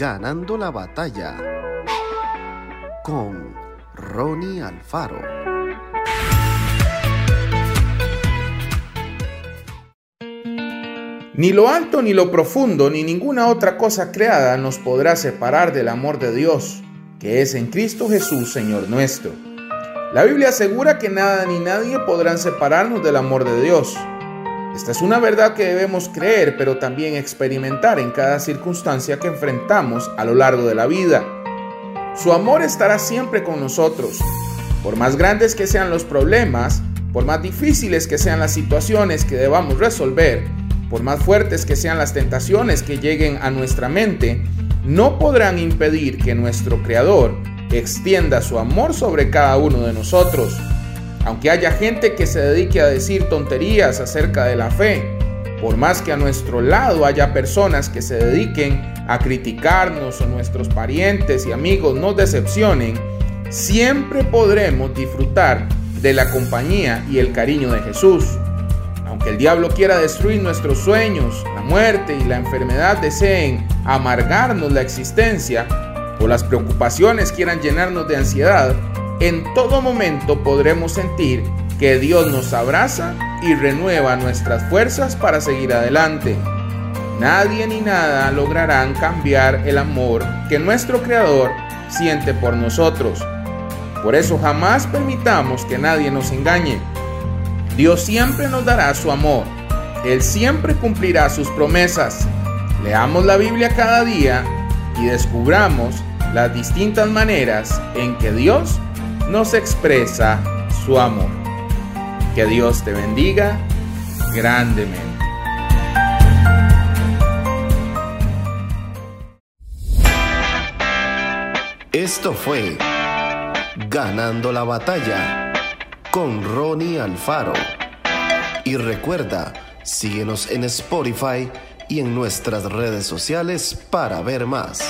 Ganando la batalla con Ronnie Alfaro. Ni lo alto, ni lo profundo, ni ninguna otra cosa creada nos podrá separar del amor de Dios, que es en Cristo Jesús, Señor nuestro. La Biblia asegura que nada ni nadie podrán separarnos del amor de Dios. Esta es una verdad que debemos creer, pero también experimentar en cada circunstancia que enfrentamos a lo largo de la vida. Su amor estará siempre con nosotros. Por más grandes que sean los problemas, por más difíciles que sean las situaciones que debamos resolver, por más fuertes que sean las tentaciones que lleguen a nuestra mente, no podrán impedir que nuestro Creador extienda su amor sobre cada uno de nosotros. Aunque haya gente que se dedique a decir tonterías acerca de la fe, por más que a nuestro lado haya personas que se dediquen a criticarnos o nuestros parientes y amigos nos decepcionen, siempre podremos disfrutar de la compañía y el cariño de Jesús. Aunque el diablo quiera destruir nuestros sueños, la muerte y la enfermedad deseen amargarnos la existencia, o las preocupaciones quieran llenarnos de ansiedad, en todo momento podremos sentir que Dios nos abraza y renueva nuestras fuerzas para seguir adelante. Nadie ni nada lograrán cambiar el amor que nuestro Creador siente por nosotros. Por eso jamás permitamos que nadie nos engañe. Dios siempre nos dará su amor. Él siempre cumplirá sus promesas. Leamos la Biblia cada día y descubramos las distintas maneras en que Dios nos expresa su amor. Que Dios te bendiga grandemente. Esto fue Ganando la batalla con Ronnie Alfaro. Y recuerda, síguenos en Spotify y en nuestras redes sociales para ver más.